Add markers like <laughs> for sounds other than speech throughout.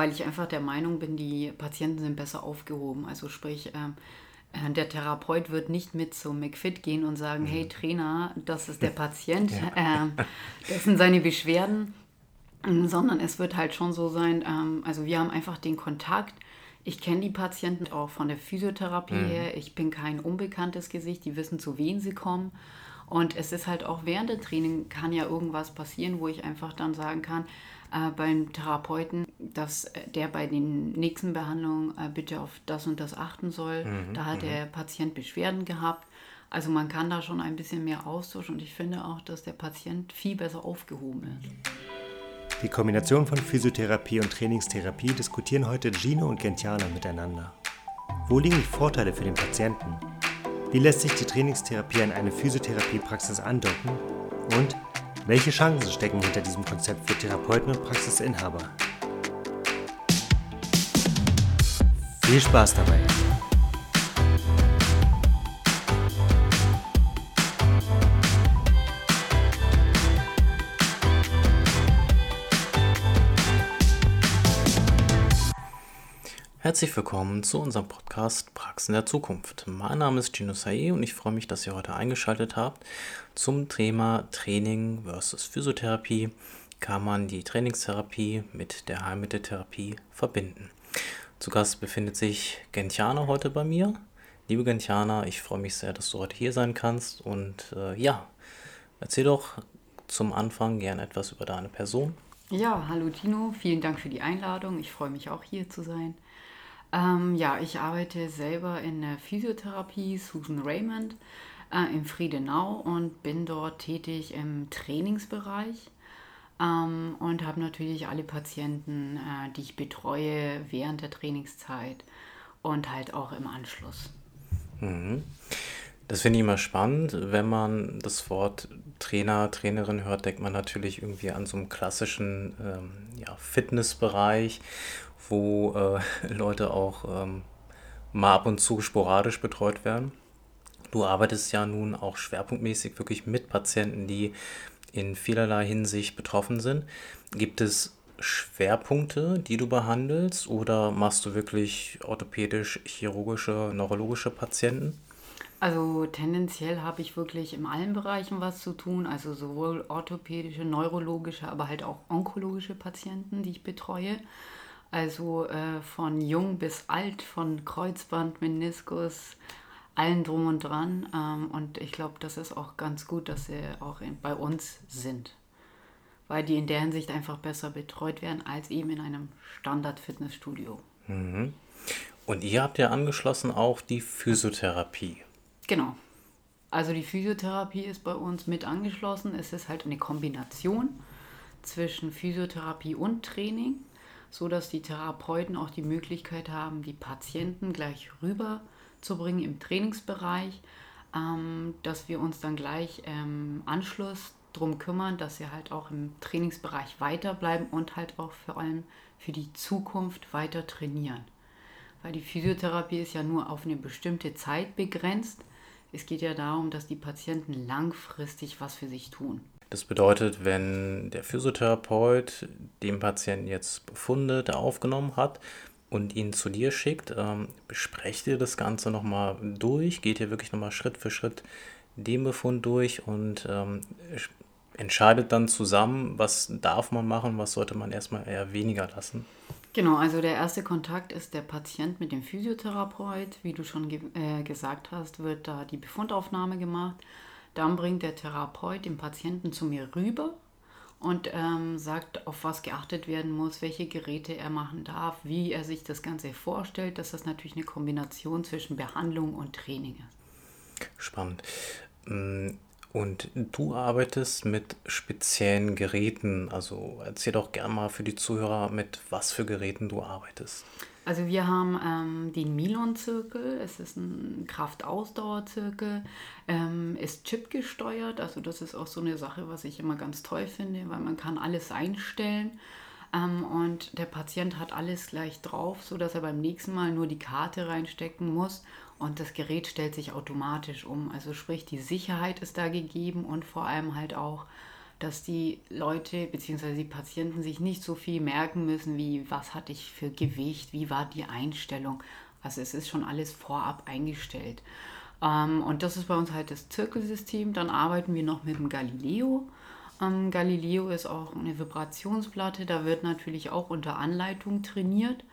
weil ich einfach der Meinung bin, die Patienten sind besser aufgehoben. Also sprich, ähm, äh, der Therapeut wird nicht mit zum McFit gehen und sagen, hey Trainer, das ist der Patient, <laughs> ja. äh, das sind seine Beschwerden, sondern es wird halt schon so sein, ähm, also wir haben einfach den Kontakt. Ich kenne die Patienten auch von der Physiotherapie mhm. her. Ich bin kein unbekanntes Gesicht. Die wissen, zu wen sie kommen. Und es ist halt auch während der Training kann ja irgendwas passieren, wo ich einfach dann sagen kann, äh, beim Therapeuten, dass der bei den nächsten Behandlungen äh, bitte auf das und das achten soll. Mhm, da hat mhm. der Patient Beschwerden gehabt. Also man kann da schon ein bisschen mehr Austausch und ich finde auch, dass der Patient viel besser aufgehoben ist. Die Kombination von Physiotherapie und Trainingstherapie diskutieren heute Gino und Gentiana miteinander. Wo liegen die Vorteile für den Patienten? Wie lässt sich die Trainingstherapie an eine Physiotherapiepraxis andocken? Und welche Chancen stecken hinter diesem Konzept für Therapeuten und Praxisinhaber? Viel Spaß dabei! Herzlich willkommen zu unserem Podcast Praxen der Zukunft. Mein Name ist Gino Sae und ich freue mich, dass ihr heute eingeschaltet habt zum Thema Training versus Physiotherapie. Kann man die Trainingstherapie mit der Heilmitteltherapie verbinden? Zu Gast befindet sich Gentiana heute bei mir. Liebe Gentiana, ich freue mich sehr, dass du heute hier sein kannst und äh, ja, erzähl doch zum Anfang gern etwas über deine Person. Ja, hallo Gino, vielen Dank für die Einladung. Ich freue mich auch hier zu sein. Ähm, ja, ich arbeite selber in der Physiotherapie Susan Raymond äh, in Friedenau und bin dort tätig im Trainingsbereich ähm, und habe natürlich alle Patienten, äh, die ich betreue während der Trainingszeit und halt auch im Anschluss. Mhm. Das finde ich immer spannend. Wenn man das Wort Trainer, Trainerin hört, denkt man natürlich irgendwie an so einen klassischen ähm, ja, Fitnessbereich wo äh, <laughs> Leute auch ähm, mal ab und zu sporadisch betreut werden. Du arbeitest ja nun auch schwerpunktmäßig wirklich mit Patienten, die in vielerlei Hinsicht betroffen sind. Gibt es Schwerpunkte, die du behandelst oder machst du wirklich orthopädisch, chirurgische, neurologische Patienten? Also tendenziell habe ich wirklich in allen Bereichen was zu tun, also sowohl orthopädische, neurologische, aber halt auch onkologische Patienten, die ich betreue. Also äh, von jung bis alt, von Kreuzband, Meniskus, allen drum und dran. Ähm, und ich glaube, das ist auch ganz gut, dass sie auch in, bei uns sind. Weil die in der Hinsicht einfach besser betreut werden als eben in einem Standard-Fitnessstudio. Mhm. Und ihr habt ja angeschlossen auch die Physiotherapie. Genau. Also die Physiotherapie ist bei uns mit angeschlossen. Es ist halt eine Kombination zwischen Physiotherapie und Training so dass die Therapeuten auch die Möglichkeit haben, die Patienten gleich rüberzubringen im Trainingsbereich, ähm, dass wir uns dann gleich im Anschluss darum kümmern, dass sie halt auch im Trainingsbereich weiterbleiben und halt auch vor allem für die Zukunft weiter trainieren. Weil die Physiotherapie ist ja nur auf eine bestimmte Zeit begrenzt. Es geht ja darum, dass die Patienten langfristig was für sich tun. Das bedeutet, wenn der Physiotherapeut dem Patienten jetzt Befunde da aufgenommen hat und ihn zu dir schickt, ähm, besprecht ihr das Ganze nochmal durch, geht ihr wirklich nochmal Schritt für Schritt den Befund durch und ähm, entscheidet dann zusammen, was darf man machen, was sollte man erstmal eher weniger lassen. Genau, also der erste Kontakt ist der Patient mit dem Physiotherapeut. Wie du schon ge äh, gesagt hast, wird da die Befundaufnahme gemacht. Dann bringt der Therapeut den Patienten zu mir rüber und ähm, sagt, auf was geachtet werden muss, welche Geräte er machen darf, wie er sich das Ganze vorstellt, dass das natürlich eine Kombination zwischen Behandlung und Training ist. Spannend. Mm, und du arbeitest mit speziellen Geräten. Also erzähl doch gerne mal für die Zuhörer, mit was für Geräten du arbeitest. Also wir haben ähm, den Milon-Zirkel, es ist ein Kraftausdauerzirkel, ähm, ist chipgesteuert, also das ist auch so eine Sache, was ich immer ganz toll finde, weil man kann alles einstellen. Ähm, und der Patient hat alles gleich drauf, sodass er beim nächsten Mal nur die Karte reinstecken muss. Und das Gerät stellt sich automatisch um. Also sprich, die Sicherheit ist da gegeben und vor allem halt auch dass die Leute bzw. die Patienten sich nicht so viel merken müssen, wie was hatte ich für Gewicht, wie war die Einstellung. Also es ist schon alles vorab eingestellt. Ähm, und das ist bei uns halt das Zirkelsystem. Dann arbeiten wir noch mit dem Galileo. Ähm, Galileo ist auch eine Vibrationsplatte, da wird natürlich auch unter Anleitung trainiert,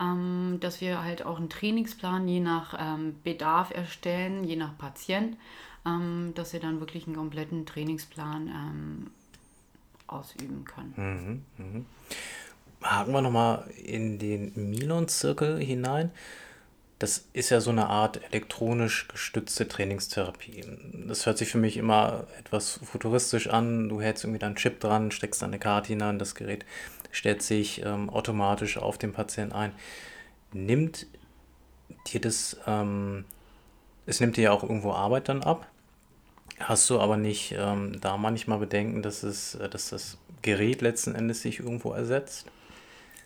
ähm, dass wir halt auch einen Trainingsplan je nach Bedarf erstellen, je nach Patient, ähm, dass wir dann wirklich einen kompletten Trainingsplan ähm, ausüben können. Mhm, mh. Haken wir nochmal in den Milon-Zirkel hinein. Das ist ja so eine Art elektronisch gestützte Trainingstherapie. Das hört sich für mich immer etwas futuristisch an. Du hältst irgendwie deinen Chip dran, steckst deine Karte hinein, das Gerät stellt sich ähm, automatisch auf den Patienten ein. Nimmt dir das, ähm, es nimmt dir ja auch irgendwo Arbeit dann ab. Hast du aber nicht ähm, da manchmal Bedenken, dass, es, äh, dass das Gerät letzten Endes sich irgendwo ersetzt?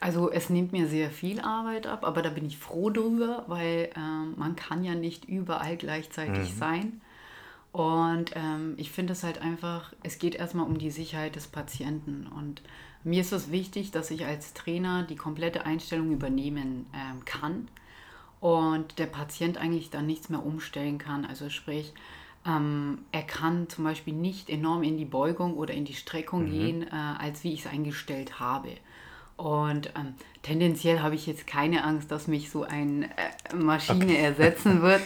Also es nimmt mir sehr viel Arbeit ab, aber da bin ich froh drüber, weil ähm, man kann ja nicht überall gleichzeitig mhm. sein. Und ähm, ich finde es halt einfach, es geht erstmal um die Sicherheit des Patienten. Und mir ist es wichtig, dass ich als Trainer die komplette Einstellung übernehmen ähm, kann und der Patient eigentlich dann nichts mehr umstellen kann. Also sprich, ähm, er kann zum Beispiel nicht enorm in die Beugung oder in die Streckung mhm. gehen, äh, als wie ich es eingestellt habe. Und ähm, tendenziell habe ich jetzt keine Angst, dass mich so eine äh, Maschine okay. ersetzen <laughs> wird.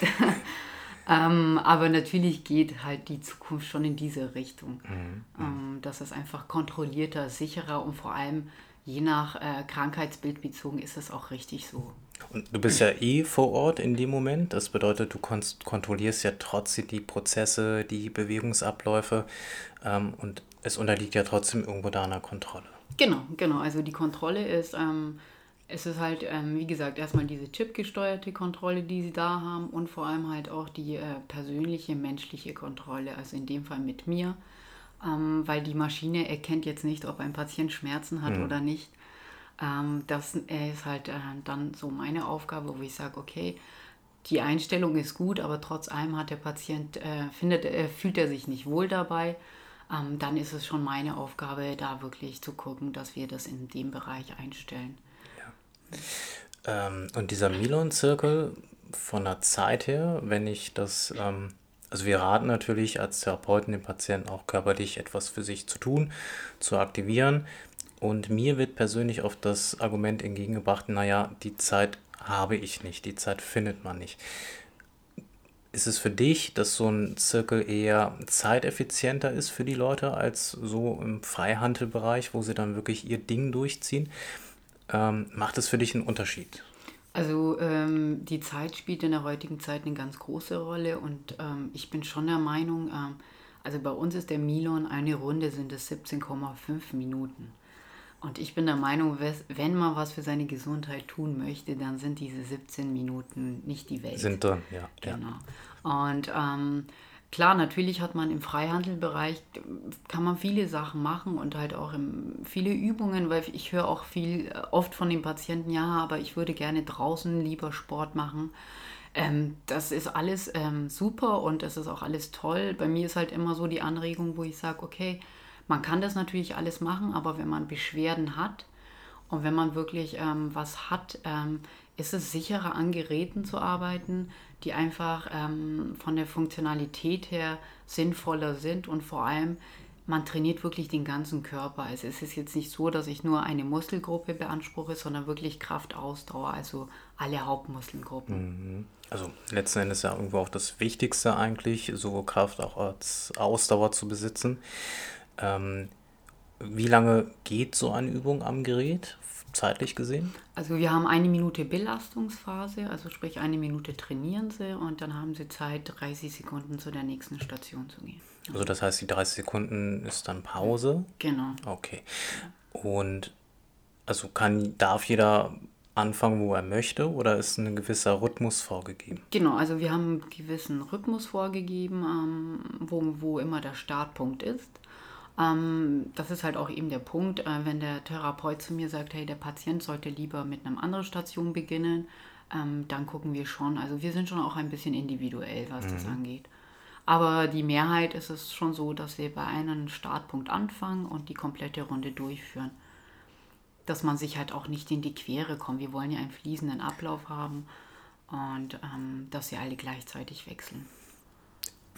<laughs> ähm, aber natürlich geht halt die Zukunft schon in diese Richtung, mhm. ähm, dass es einfach kontrollierter, sicherer und vor allem je nach äh, Krankheitsbild bezogen ist es auch richtig so. Und du bist ja eh vor Ort in dem Moment. Das bedeutet, du kontrollierst ja trotzdem die Prozesse, die Bewegungsabläufe ähm, und es unterliegt ja trotzdem irgendwo deiner Kontrolle. Genau, genau. Also die Kontrolle ist, ähm, es ist halt, ähm, wie gesagt, erstmal diese chipgesteuerte Kontrolle, die sie da haben und vor allem halt auch die äh, persönliche, menschliche Kontrolle, also in dem Fall mit mir, ähm, weil die Maschine erkennt jetzt nicht, ob ein Patient Schmerzen hat mhm. oder nicht. Ähm, das ist halt äh, dann so meine Aufgabe, wo ich sage, okay, die Einstellung ist gut, aber trotz allem hat der Patient, äh, findet, äh, fühlt er sich nicht wohl dabei ähm, dann ist es schon meine Aufgabe, da wirklich zu gucken, dass wir das in dem Bereich einstellen. Ja. Ähm, und dieser Milon-Zirkel von der Zeit her, wenn ich das, ähm, also wir raten natürlich als Therapeuten den Patienten auch körperlich etwas für sich zu tun, zu aktivieren. Und mir wird persönlich oft das Argument entgegengebracht, naja, die Zeit habe ich nicht, die Zeit findet man nicht. Ist es für dich, dass so ein Zirkel eher zeiteffizienter ist für die Leute als so im Freihandelbereich, wo sie dann wirklich ihr Ding durchziehen? Ähm, macht es für dich einen Unterschied? Also ähm, die Zeit spielt in der heutigen Zeit eine ganz große Rolle und ähm, ich bin schon der Meinung, ähm, also bei uns ist der Milon eine Runde sind es 17,5 Minuten. Und ich bin der Meinung, wenn man was für seine Gesundheit tun möchte, dann sind diese 17 Minuten nicht die Welt. Sind drin, ja. Genau. Ja. Und ähm, klar, natürlich hat man im Freihandelbereich, kann man viele Sachen machen und halt auch im, viele Übungen, weil ich höre auch viel, äh, oft von den Patienten, ja, aber ich würde gerne draußen lieber Sport machen. Ähm, das ist alles ähm, super und es ist auch alles toll. Bei mir ist halt immer so die Anregung, wo ich sage, okay, man kann das natürlich alles machen, aber wenn man Beschwerden hat und wenn man wirklich ähm, was hat, ähm, ist es sicherer an Geräten zu arbeiten, die einfach ähm, von der Funktionalität her sinnvoller sind und vor allem man trainiert wirklich den ganzen Körper. Also es ist jetzt nicht so, dass ich nur eine Muskelgruppe beanspruche, sondern wirklich Kraft, Ausdauer, also alle Hauptmuskelgruppen. Mhm. Also letzten Endes ja irgendwo auch das Wichtigste eigentlich, so Kraft auch als Ausdauer zu besitzen. Ähm, wie lange geht so eine Übung am Gerät, zeitlich gesehen? Also wir haben eine Minute Belastungsphase, also sprich eine Minute trainieren sie und dann haben sie Zeit, 30 Sekunden zu der nächsten Station zu gehen. Also das heißt, die 30 Sekunden ist dann Pause? Genau. Okay. Und also kann, darf jeder anfangen, wo er möchte, oder ist ein gewisser Rhythmus vorgegeben? Genau, also wir haben einen gewissen Rhythmus vorgegeben, ähm, wo, wo immer der Startpunkt ist. Ähm, das ist halt auch eben der Punkt, äh, wenn der Therapeut zu mir sagt, hey, der Patient sollte lieber mit einer anderen Station beginnen, ähm, dann gucken wir schon. Also wir sind schon auch ein bisschen individuell, was mhm. das angeht. Aber die Mehrheit ist es schon so, dass sie bei einem Startpunkt anfangen und die komplette Runde durchführen. Dass man sich halt auch nicht in die Quere kommt. Wir wollen ja einen fließenden Ablauf haben und ähm, dass sie alle gleichzeitig wechseln.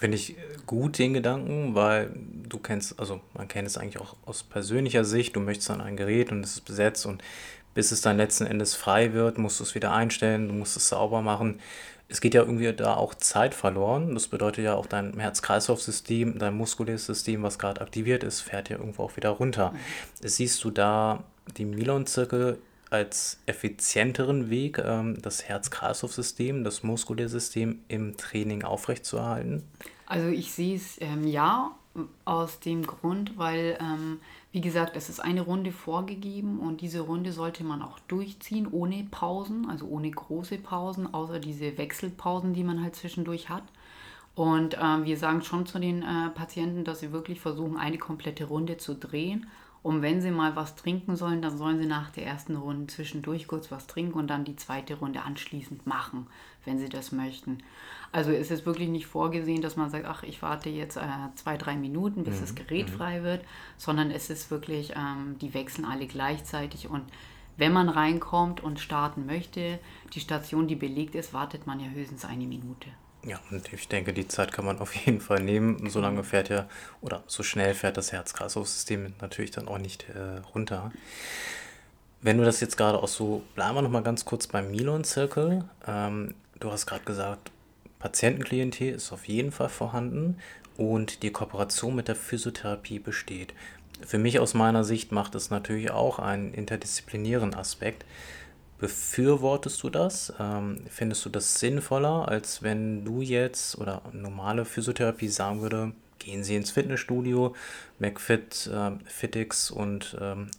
Finde ich gut den Gedanken, weil du kennst, also man kennt es eigentlich auch aus persönlicher Sicht, du möchtest an ein Gerät und es ist besetzt und bis es dann letzten Endes frei wird, musst du es wieder einstellen, du musst es sauber machen. Es geht ja irgendwie da auch Zeit verloren. Das bedeutet ja auch dein Herz-Kreislauf-System, dein muskuläres System, was gerade aktiviert ist, fährt ja irgendwo auch wieder runter. Mhm. Siehst du da die Milon-Zirkel als effizienteren Weg, ähm, das Herz-Kreislauf-System, das muskuläre System im Training aufrechtzuerhalten? Also ich sehe es ähm, ja aus dem Grund, weil ähm, wie gesagt, es ist eine Runde vorgegeben und diese Runde sollte man auch durchziehen, ohne Pausen, also ohne große Pausen, außer diese Wechselpausen, die man halt zwischendurch hat. Und äh, wir sagen schon zu den äh, Patienten, dass sie wirklich versuchen, eine komplette Runde zu drehen. Und wenn sie mal was trinken sollen, dann sollen sie nach der ersten Runde zwischendurch kurz was trinken und dann die zweite Runde anschließend machen, wenn sie das möchten. Also ist es wirklich nicht vorgesehen, dass man sagt, ach, ich warte jetzt äh, zwei, drei Minuten, bis mhm. das Gerät mhm. frei wird, sondern es ist wirklich, ähm, die wechseln alle gleichzeitig und wenn man reinkommt und starten möchte, die Station, die belegt ist, wartet man ja höchstens eine Minute. Ja, und ich denke, die Zeit kann man <laughs> auf jeden Fall nehmen. So lange fährt ja, oder so schnell fährt das Herz-Kreislauf-System natürlich dann auch nicht äh, runter. Wenn du das jetzt gerade auch so, bleiben wir nochmal ganz kurz beim Milon-Zirkel. Ähm, du hast gerade gesagt, Patientenklientel ist auf jeden Fall vorhanden und die Kooperation mit der Physiotherapie besteht. Für mich aus meiner Sicht macht es natürlich auch einen interdisziplinären Aspekt. Befürwortest du das? Ähm, findest du das sinnvoller, als wenn du jetzt oder normale Physiotherapie sagen würde, gehen Sie ins Fitnessstudio, McFit, äh, Fitix und ähm,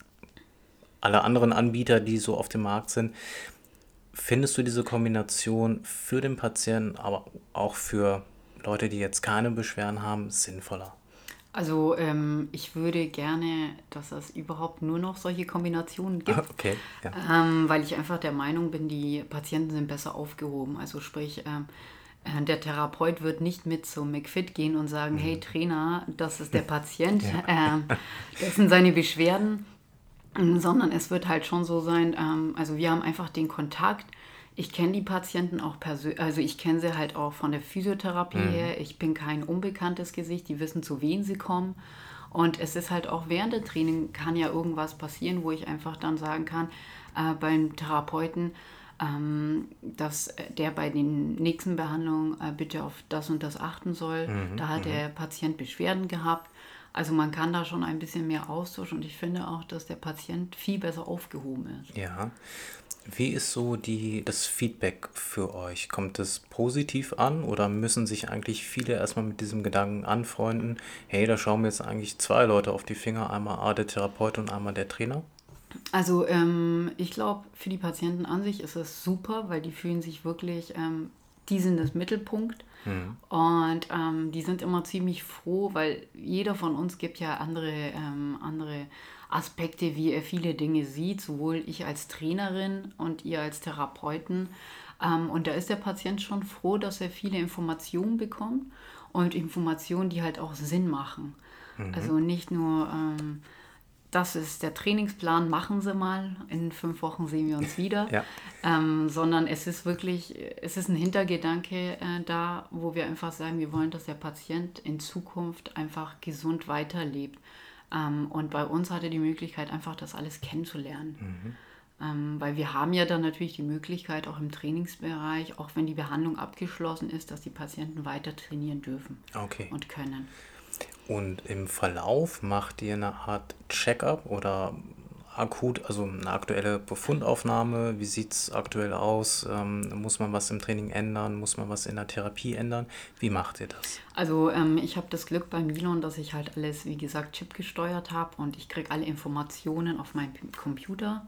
alle anderen Anbieter, die so auf dem Markt sind, Findest du diese Kombination für den Patienten, aber auch für Leute, die jetzt keine Beschwerden haben, sinnvoller? Also ähm, ich würde gerne, dass es überhaupt nur noch solche Kombinationen gibt, okay, ja. ähm, weil ich einfach der Meinung bin, die Patienten sind besser aufgehoben. Also sprich, ähm, äh, der Therapeut wird nicht mit zum McFit gehen und sagen, mhm. hey Trainer, das ist der <laughs> Patient, ja. <laughs> äh, das sind seine Beschwerden sondern es wird halt schon so sein, ähm, also wir haben einfach den Kontakt. Ich kenne die Patienten auch persönlich, also ich kenne sie halt auch von der Physiotherapie mhm. her. Ich bin kein unbekanntes Gesicht, die wissen, zu wem sie kommen. Und es ist halt auch während der Training kann ja irgendwas passieren, wo ich einfach dann sagen kann, äh, beim Therapeuten, ähm, dass der bei den nächsten Behandlungen äh, bitte auf das und das achten soll. Mhm. Da hat mhm. der Patient Beschwerden gehabt also man kann da schon ein bisschen mehr Austausch und ich finde auch, dass der Patient viel besser aufgehoben ist. Ja. Wie ist so die, das Feedback für euch? Kommt es positiv an oder müssen sich eigentlich viele erstmal mit diesem Gedanken anfreunden? Hey, da schauen mir jetzt eigentlich zwei Leute auf die Finger, einmal A, der Therapeut und einmal der Trainer? Also ähm, ich glaube, für die Patienten an sich ist es super, weil die fühlen sich wirklich, ähm, die sind das Mittelpunkt Mhm. Und ähm, die sind immer ziemlich froh, weil jeder von uns gibt ja andere, ähm, andere Aspekte, wie er viele Dinge sieht, sowohl ich als Trainerin und ihr als Therapeuten. Ähm, und da ist der Patient schon froh, dass er viele Informationen bekommt und Informationen, die halt auch Sinn machen. Mhm. Also nicht nur ähm, das ist der Trainingsplan, machen Sie mal, in fünf Wochen sehen wir uns wieder, <laughs> ja. ähm, sondern es ist wirklich, es ist ein Hintergedanke äh, da, wo wir einfach sagen, wir wollen, dass der Patient in Zukunft einfach gesund weiterlebt. Ähm, und bei uns hat er die Möglichkeit, einfach das alles kennenzulernen. Mhm. Ähm, weil wir haben ja dann natürlich die Möglichkeit, auch im Trainingsbereich, auch wenn die Behandlung abgeschlossen ist, dass die Patienten weiter trainieren dürfen okay. und können. Und im Verlauf macht ihr eine Art Check-up oder akut, also eine aktuelle Befundaufnahme. Wie sieht es aktuell aus? Ähm, muss man was im Training ändern? Muss man was in der Therapie ändern? Wie macht ihr das? Also ähm, ich habe das Glück beim Milon, dass ich halt alles, wie gesagt, Chip gesteuert habe und ich kriege alle Informationen auf meinem Computer.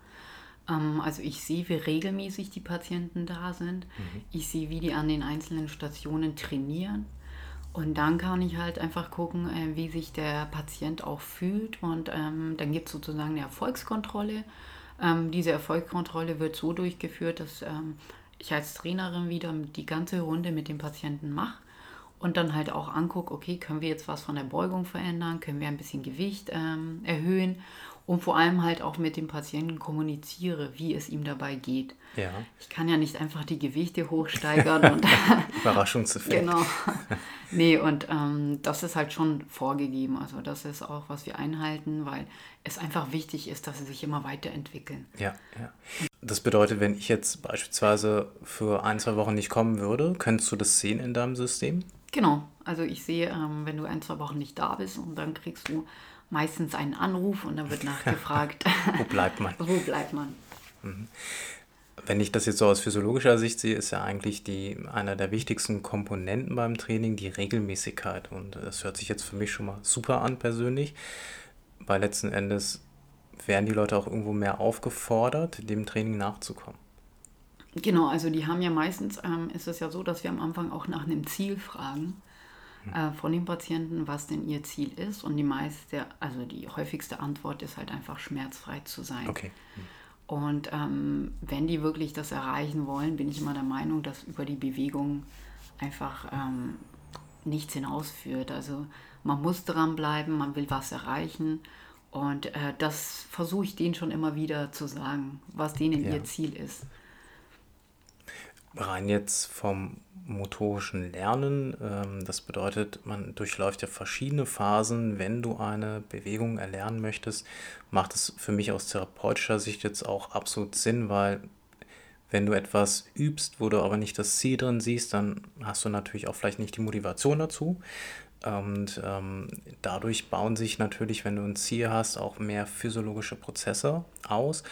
Ähm, also ich sehe, wie regelmäßig die Patienten da sind. Mhm. Ich sehe, wie die an den einzelnen Stationen trainieren. Und dann kann ich halt einfach gucken, äh, wie sich der Patient auch fühlt. Und ähm, dann gibt es sozusagen eine Erfolgskontrolle. Ähm, diese Erfolgskontrolle wird so durchgeführt, dass ähm, ich als Trainerin wieder die ganze Runde mit dem Patienten mache und dann halt auch angucke, okay, können wir jetzt was von der Beugung verändern, können wir ein bisschen Gewicht ähm, erhöhen und vor allem halt auch mit dem Patienten kommuniziere, wie es ihm dabei geht. Ja. Ich kann ja nicht einfach die Gewichte hochsteigern und <laughs> <laughs> Überraschungseffekt. genau. <laughs> Nee, und ähm, das ist halt schon vorgegeben. Also das ist auch, was wir einhalten, weil es einfach wichtig ist, dass sie sich immer weiterentwickeln. Ja, ja. Das bedeutet, wenn ich jetzt beispielsweise für ein, zwei Wochen nicht kommen würde, könntest du das sehen in deinem System? Genau. Also ich sehe, ähm, wenn du ein, zwei Wochen nicht da bist und dann kriegst du meistens einen Anruf und dann wird nachgefragt, <laughs> wo bleibt man? wo bleibt man? Mhm. Wenn ich das jetzt so aus physiologischer Sicht sehe, ist ja eigentlich die, einer der wichtigsten Komponenten beim Training die Regelmäßigkeit. Und das hört sich jetzt für mich schon mal super an persönlich, weil letzten Endes werden die Leute auch irgendwo mehr aufgefordert, dem Training nachzukommen. Genau, also die haben ja meistens, ähm, ist es ja so, dass wir am Anfang auch nach einem Ziel fragen äh, von den Patienten, was denn ihr Ziel ist. Und die meiste, also die häufigste Antwort ist halt einfach schmerzfrei zu sein. Okay. Und ähm, wenn die wirklich das erreichen wollen, bin ich immer der Meinung, dass über die Bewegung einfach ähm, nichts hinausführt. Also man muss dranbleiben, man will was erreichen. Und äh, das versuche ich denen schon immer wieder zu sagen, was denen ja. ihr Ziel ist rein jetzt vom motorischen Lernen. Ähm, das bedeutet, man durchläuft ja verschiedene Phasen. Wenn du eine Bewegung erlernen möchtest, macht es für mich aus therapeutischer Sicht jetzt auch absolut Sinn, weil wenn du etwas übst, wo du aber nicht das Ziel drin siehst, dann hast du natürlich auch vielleicht nicht die Motivation dazu. Und ähm, dadurch bauen sich natürlich, wenn du ein Ziel hast, auch mehr physiologische Prozesse aus.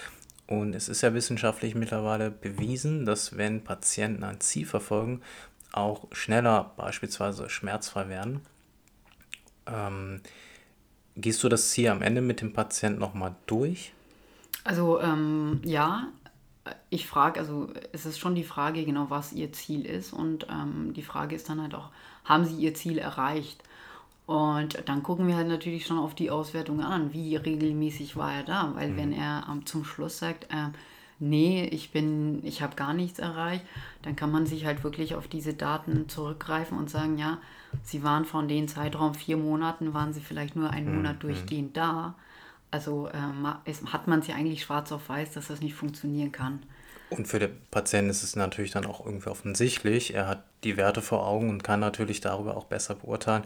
Und es ist ja wissenschaftlich mittlerweile bewiesen, dass wenn Patienten ein Ziel verfolgen, auch schneller beispielsweise schmerzfrei werden. Ähm, gehst du das Ziel am Ende mit dem Patienten nochmal durch? Also ähm, ja, ich frage, also es ist schon die Frage genau, was ihr Ziel ist. Und ähm, die Frage ist dann halt auch, haben sie ihr Ziel erreicht? Und dann gucken wir halt natürlich schon auf die Auswertung an, wie regelmäßig war er da. Weil mhm. wenn er ähm, zum Schluss sagt, äh, nee, ich bin, ich habe gar nichts erreicht, dann kann man sich halt wirklich auf diese Daten zurückgreifen und sagen, ja, sie waren von den Zeitraum vier Monaten, waren sie vielleicht nur einen mhm. Monat durchgehend da. Also äh, hat man es ja eigentlich schwarz auf weiß, dass das nicht funktionieren kann. Und für den Patienten ist es natürlich dann auch irgendwie offensichtlich. Er hat die Werte vor Augen und kann natürlich darüber auch besser beurteilen,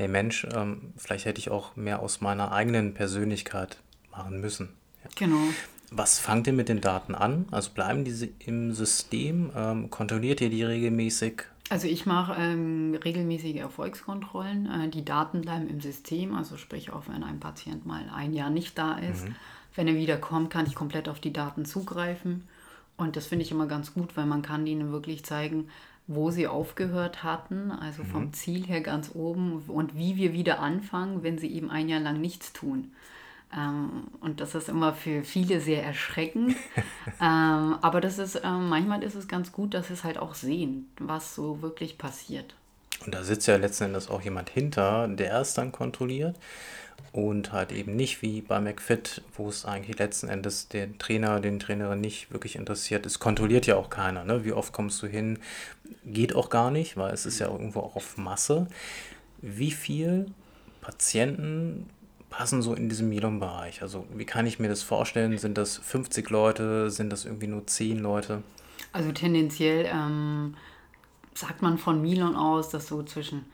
hey Mensch, ähm, vielleicht hätte ich auch mehr aus meiner eigenen Persönlichkeit machen müssen. Ja. Genau. Was fangt ihr mit den Daten an? Also bleiben diese im System? Ähm, kontrolliert ihr die regelmäßig? Also ich mache ähm, regelmäßige Erfolgskontrollen. Äh, die Daten bleiben im System, also sprich auch wenn ein Patient mal ein Jahr nicht da ist. Mhm. Wenn er wieder kommt, kann ich komplett auf die Daten zugreifen. Und das finde ich immer ganz gut, weil man kann ihnen wirklich zeigen, wo sie aufgehört hatten, also vom mhm. Ziel her ganz oben und wie wir wieder anfangen, wenn sie eben ein Jahr lang nichts tun. Ähm, und das ist immer für viele sehr erschreckend. <laughs> ähm, aber das ist, ähm, manchmal ist es ganz gut, dass sie es halt auch sehen, was so wirklich passiert. Und da sitzt ja letzten Endes auch jemand hinter, der es dann kontrolliert und halt eben nicht wie bei McFit, wo es eigentlich letzten Endes den Trainer, den Trainerin nicht wirklich interessiert. Es kontrolliert ja auch keiner. Ne? Wie oft kommst du hin? Geht auch gar nicht, weil es ist ja irgendwo auch auf Masse. Wie viel Patienten passen so in diesem Milon-Bereich? Also wie kann ich mir das vorstellen? Sind das 50 Leute? Sind das irgendwie nur 10 Leute? Also tendenziell ähm, sagt man von Milon aus, dass so zwischen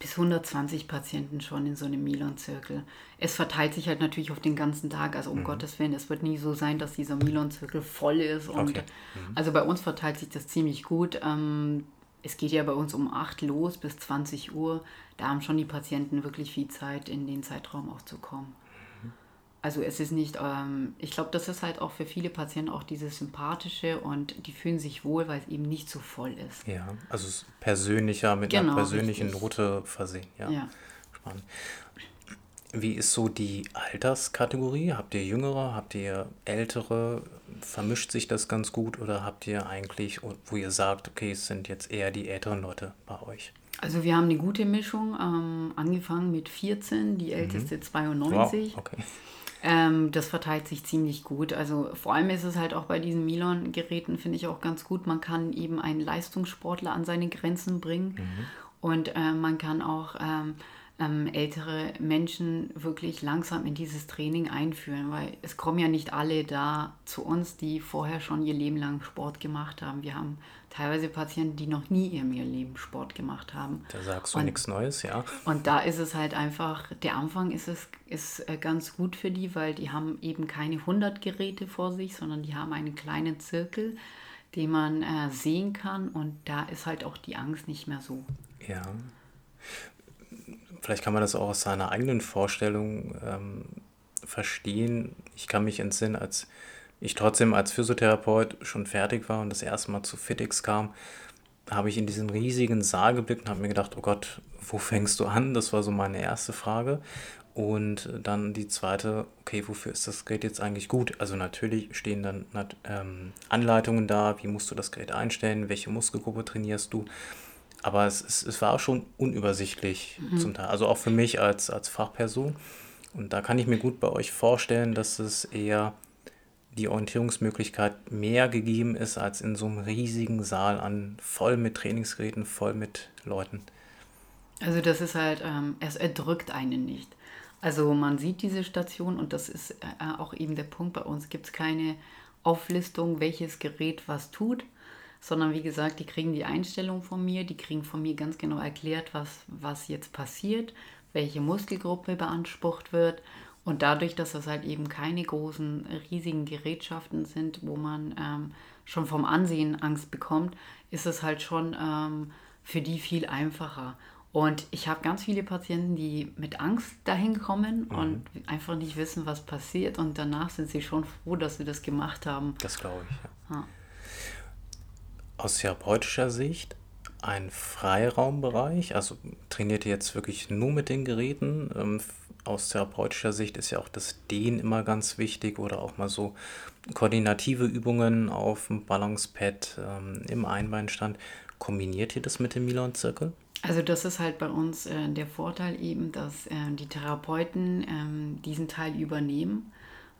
bis 120 Patienten schon in so einem Milon-Zirkel. Es verteilt sich halt natürlich auf den ganzen Tag, also um mhm. Gottes Willen, es wird nie so sein, dass dieser Milon-Zirkel voll ist. Und okay. mhm. Also bei uns verteilt sich das ziemlich gut. Ähm, es geht ja bei uns um 8 los bis 20 Uhr. Da haben schon die Patienten wirklich viel Zeit, in den Zeitraum auch zu kommen. Also es ist nicht, ähm, ich glaube, das ist halt auch für viele Patienten auch dieses Sympathische und die fühlen sich wohl, weil es eben nicht so voll ist. Ja, also es ist persönlicher, mit genau, einer persönlichen richtig. Note versehen. Ja. ja. Spannend. Wie ist so die Alterskategorie? Habt ihr Jüngere, habt ihr Ältere? Vermischt sich das ganz gut oder habt ihr eigentlich, wo ihr sagt, okay, es sind jetzt eher die älteren Leute bei euch? Also wir haben eine gute Mischung, ähm, angefangen mit 14, die älteste mhm. 92. Wow, okay. Ähm, das verteilt sich ziemlich gut. Also vor allem ist es halt auch bei diesen Milon-Geräten, finde ich auch ganz gut. Man kann eben einen Leistungssportler an seine Grenzen bringen. Mhm. Und äh, man kann auch ähm, ähm, ältere Menschen wirklich langsam in dieses Training einführen, weil es kommen ja nicht alle da zu uns, die vorher schon ihr Leben lang Sport gemacht haben. Wir haben teilweise Patienten, die noch nie in ihrem Leben Sport gemacht haben. Da sagst du nichts Neues, ja. Und da ist es halt einfach, der Anfang ist es ist äh, ganz gut für die, weil die haben eben keine 100 Geräte vor sich, sondern die haben einen kleinen Zirkel, den man äh, sehen kann und da ist halt auch die Angst nicht mehr so. Ja. Vielleicht kann man das auch aus seiner eigenen Vorstellung ähm, verstehen. Ich kann mich entsinnen, als ich trotzdem als Physiotherapeut schon fertig war und das erste Mal zu Fitix kam, habe ich in diesen riesigen Saal geblickt und habe mir gedacht, oh Gott, wo fängst du an? Das war so meine erste Frage. Und dann die zweite, okay, wofür ist das Gerät jetzt eigentlich gut? Also natürlich stehen dann ähm, Anleitungen da, wie musst du das Gerät einstellen, welche Muskelgruppe trainierst du. Aber es, es, es war schon unübersichtlich mhm. zum Teil. Also auch für mich als, als Fachperson. Und da kann ich mir gut bei euch vorstellen, dass es eher die Orientierungsmöglichkeit mehr gegeben ist als in so einem riesigen Saal an voll mit Trainingsgeräten, voll mit Leuten. Also das ist halt, ähm, es erdrückt einen nicht. Also man sieht diese Station und das ist äh, auch eben der Punkt bei uns. Gibt es keine Auflistung, welches Gerät was tut, sondern wie gesagt, die kriegen die Einstellung von mir, die kriegen von mir ganz genau erklärt, was, was jetzt passiert, welche Muskelgruppe beansprucht wird. Und dadurch, dass das halt eben keine großen, riesigen Gerätschaften sind, wo man ähm, schon vom Ansehen Angst bekommt, ist es halt schon ähm, für die viel einfacher. Und ich habe ganz viele Patienten, die mit Angst dahin kommen mhm. und einfach nicht wissen, was passiert. Und danach sind sie schon froh, dass sie das gemacht haben. Das glaube ich. Ja. Ja. Aus therapeutischer Sicht ein Freiraumbereich, also trainiert ihr jetzt wirklich nur mit den Geräten. Ähm, aus therapeutischer Sicht ist ja auch das Dehnen immer ganz wichtig oder auch mal so koordinative Übungen auf dem Balancepad ähm, im Einbeinstand. Kombiniert ihr das mit dem Milon-Zirkel? Also das ist halt bei uns äh, der Vorteil eben, dass äh, die Therapeuten äh, diesen Teil übernehmen.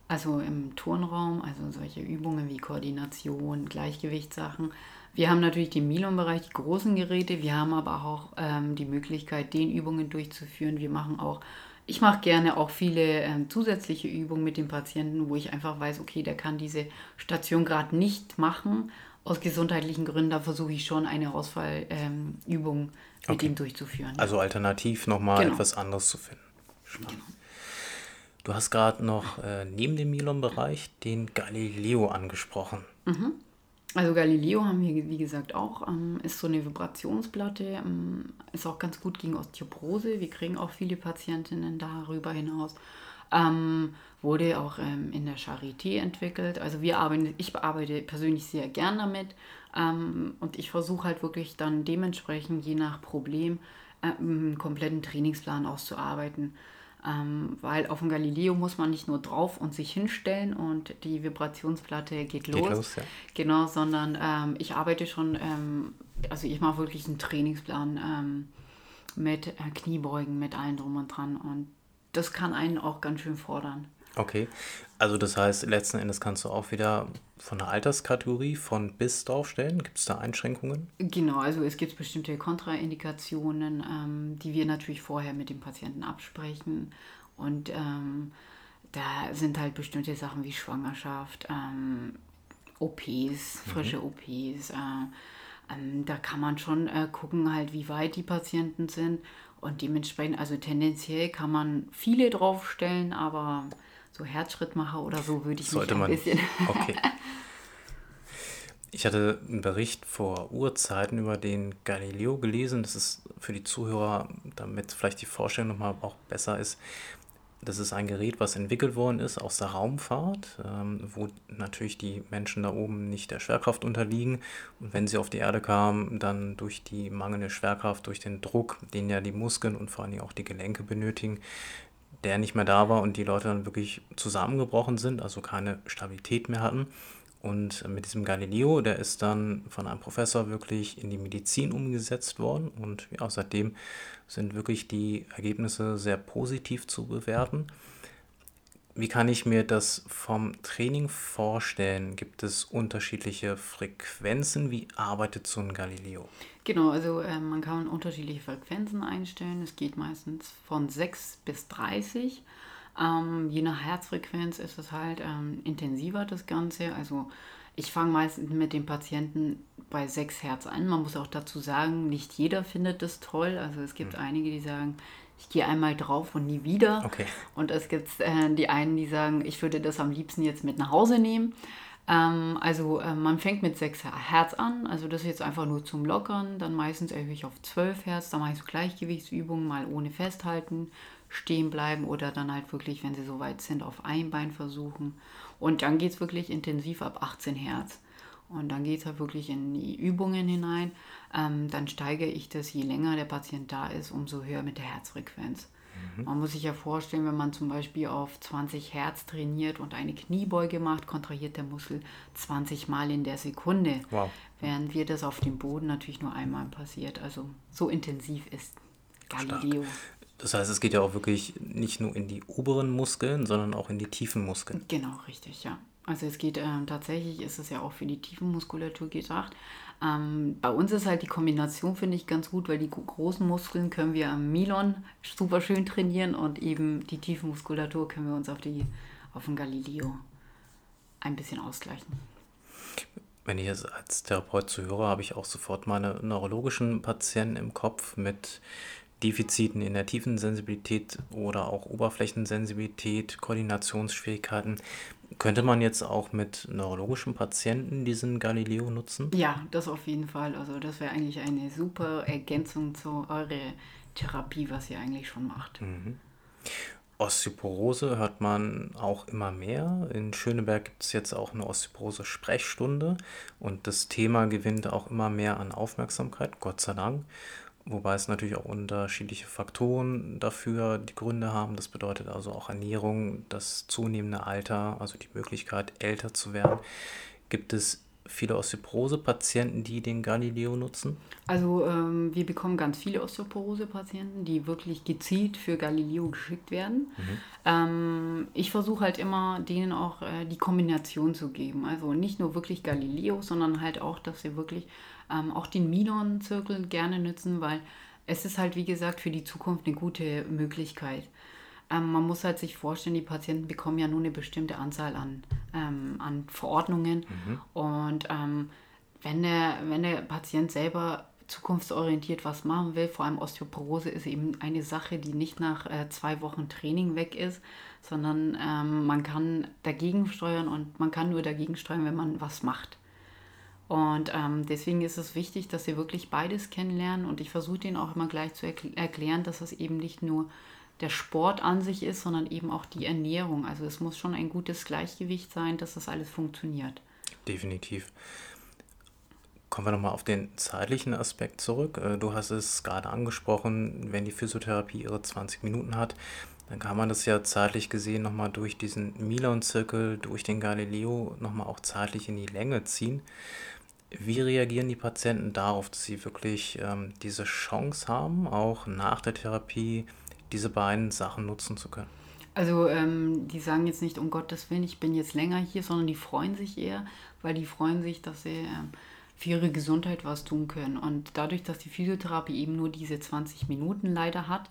Also im Turnraum, also solche Übungen wie Koordination, Gleichgewichtssachen. Wir haben natürlich den Milon-Bereich, die großen Geräte. Wir haben aber auch ähm, die Möglichkeit, den Übungen durchzuführen. Wir machen auch, ich mache gerne auch viele ähm, zusätzliche Übungen mit dem Patienten, wo ich einfach weiß, okay, der kann diese Station gerade nicht machen. Aus gesundheitlichen Gründen, da versuche ich schon eine Ausfallübung ähm, mit okay. ihm durchzuführen. Also alternativ nochmal genau. etwas anderes zu finden. Spannend. Genau. Du hast gerade noch äh, neben dem Milon-Bereich den Galileo angesprochen. Mhm. Also Galileo haben wir, wie gesagt, auch, ähm, ist so eine Vibrationsplatte, ähm, ist auch ganz gut gegen Osteoporose. Wir kriegen auch viele Patientinnen darüber hinaus. Ähm, wurde auch ähm, in der Charité entwickelt. Also wir arbeiten, ich arbeite persönlich sehr gern damit. Ähm, und ich versuche halt wirklich dann dementsprechend, je nach Problem, äh, einen kompletten Trainingsplan auszuarbeiten. Ähm, weil auf dem Galileo muss man nicht nur drauf und sich hinstellen und die Vibrationsplatte geht los. Geht los ja. Genau, sondern ähm, ich arbeite schon, ähm, also ich mache wirklich einen Trainingsplan ähm, mit äh, Kniebeugen, mit allem drum und dran. Und das kann einen auch ganz schön fordern. Okay, also das heißt, letzten Endes kannst du auch wieder von der Alterskategorie von bis draufstellen. Gibt es da Einschränkungen? Genau, also es gibt bestimmte Kontraindikationen, ähm, die wir natürlich vorher mit dem Patienten absprechen. Und ähm, da sind halt bestimmte Sachen wie Schwangerschaft, ähm, OPs, frische mhm. OPs. Äh, ähm, da kann man schon äh, gucken, halt, wie weit die Patienten sind. Und dementsprechend, also tendenziell kann man viele draufstellen, aber so Herzschrittmacher oder so würde ich Sollte mich ein man. bisschen. Okay. <laughs> Ich hatte einen Bericht vor Urzeiten über den Galileo gelesen. Das ist für die Zuhörer, damit vielleicht die Vorstellung nochmal auch besser ist. Das ist ein Gerät, was entwickelt worden ist aus der Raumfahrt, ähm, wo natürlich die Menschen da oben nicht der Schwerkraft unterliegen. Und wenn sie auf die Erde kamen, dann durch die mangelnde Schwerkraft, durch den Druck, den ja die Muskeln und vor allem auch die Gelenke benötigen, der nicht mehr da war und die Leute dann wirklich zusammengebrochen sind, also keine Stabilität mehr hatten. Und mit diesem Galileo, der ist dann von einem Professor wirklich in die Medizin umgesetzt worden und ja, seitdem sind wirklich die Ergebnisse sehr positiv zu bewerten. wie kann ich mir das vom Training vorstellen? Gibt es unterschiedliche Frequenzen? Wie arbeitet so ein Galileo? Genau, also äh, man kann unterschiedliche Frequenzen einstellen. Es geht meistens von 6 bis 30. Ähm, je nach Herzfrequenz ist es halt ähm, intensiver, das Ganze. Also ich fange meistens mit dem Patienten bei 6 Hertz an. Man muss auch dazu sagen, nicht jeder findet das toll. Also es gibt mhm. einige, die sagen, ich gehe einmal drauf und nie wieder. Okay. Und es gibt äh, die einen, die sagen, ich würde das am liebsten jetzt mit nach Hause nehmen. Ähm, also äh, man fängt mit 6 Hertz an, also das ist jetzt einfach nur zum Lockern. Dann meistens erhöhe ich auf 12 Hertz, dann mache ich so Gleichgewichtsübungen, mal ohne festhalten, stehen bleiben oder dann halt wirklich, wenn sie so weit sind, auf ein Bein versuchen. Und dann geht es wirklich intensiv ab 18 Hertz. Und dann geht es halt wirklich in die Übungen hinein. Ähm, dann steigere ich das, je länger der Patient da ist, umso höher mit der Herzfrequenz. Mhm. Man muss sich ja vorstellen, wenn man zum Beispiel auf 20 Hertz trainiert und eine Kniebeuge macht, kontrahiert der Muskel 20 Mal in der Sekunde. Wow. Während wir das auf dem Boden natürlich nur einmal passiert. Also so intensiv ist Galileo. Stark. Das heißt, es geht ja auch wirklich nicht nur in die oberen Muskeln, sondern auch in die tiefen Muskeln. Genau, richtig, ja. Also es geht ähm, tatsächlich, ist es ja auch für die Tiefenmuskulatur gedacht. Ähm, bei uns ist halt die Kombination, finde ich, ganz gut, weil die großen Muskeln können wir am Milon super schön trainieren und eben die Tiefenmuskulatur können wir uns auf, die, auf den Galileo ein bisschen ausgleichen. Wenn ich jetzt als Therapeut zuhöre, habe ich auch sofort meine neurologischen Patienten im Kopf mit Defiziten in der Tiefensensibilität oder auch Oberflächensensibilität, Koordinationsschwierigkeiten. Könnte man jetzt auch mit neurologischen Patienten diesen Galileo nutzen? Ja, das auf jeden Fall. Also das wäre eigentlich eine super Ergänzung zu eurer Therapie, was ihr eigentlich schon macht. Mhm. Osteoporose hört man auch immer mehr. In Schöneberg gibt es jetzt auch eine Osteoporose-Sprechstunde und das Thema gewinnt auch immer mehr an Aufmerksamkeit, Gott sei Dank. Wobei es natürlich auch unterschiedliche Faktoren dafür die Gründe haben. Das bedeutet also auch Ernährung, das zunehmende Alter, also die Möglichkeit, älter zu werden. Gibt es viele Osteoporose-Patienten, die den Galileo nutzen? Also ähm, wir bekommen ganz viele Osteoporose-Patienten, die wirklich gezielt für Galileo geschickt werden. Mhm. Ähm, ich versuche halt immer, denen auch äh, die Kombination zu geben. Also nicht nur wirklich Galileo, sondern halt auch, dass sie wirklich ähm, auch den Minon-Zirkel gerne nutzen, weil es ist halt, wie gesagt, für die Zukunft eine gute Möglichkeit. Ähm, man muss halt sich vorstellen, die Patienten bekommen ja nur eine bestimmte Anzahl an, ähm, an Verordnungen. Mhm. Und ähm, wenn, der, wenn der Patient selber zukunftsorientiert was machen will, vor allem Osteoporose ist eben eine Sache, die nicht nach äh, zwei Wochen Training weg ist, sondern ähm, man kann dagegen steuern und man kann nur dagegen steuern, wenn man was macht. Und ähm, deswegen ist es wichtig, dass sie wirklich beides kennenlernen. Und ich versuche ihnen auch immer gleich zu erkl erklären, dass es eben nicht nur der Sport an sich ist, sondern eben auch die Ernährung. Also es muss schon ein gutes Gleichgewicht sein, dass das alles funktioniert. Definitiv. Kommen wir nochmal auf den zeitlichen Aspekt zurück. Äh, du hast es gerade angesprochen, wenn die Physiotherapie ihre 20 Minuten hat, dann kann man das ja zeitlich gesehen nochmal durch diesen Milon-Zirkel, durch den Galileo nochmal auch zeitlich in die Länge ziehen. Wie reagieren die Patienten darauf, dass sie wirklich ähm, diese Chance haben, auch nach der Therapie diese beiden Sachen nutzen zu können? Also ähm, die sagen jetzt nicht, um Gottes Willen, ich bin jetzt länger hier, sondern die freuen sich eher, weil die freuen sich, dass sie ähm, für ihre Gesundheit was tun können. Und dadurch, dass die Physiotherapie eben nur diese 20 Minuten leider hat,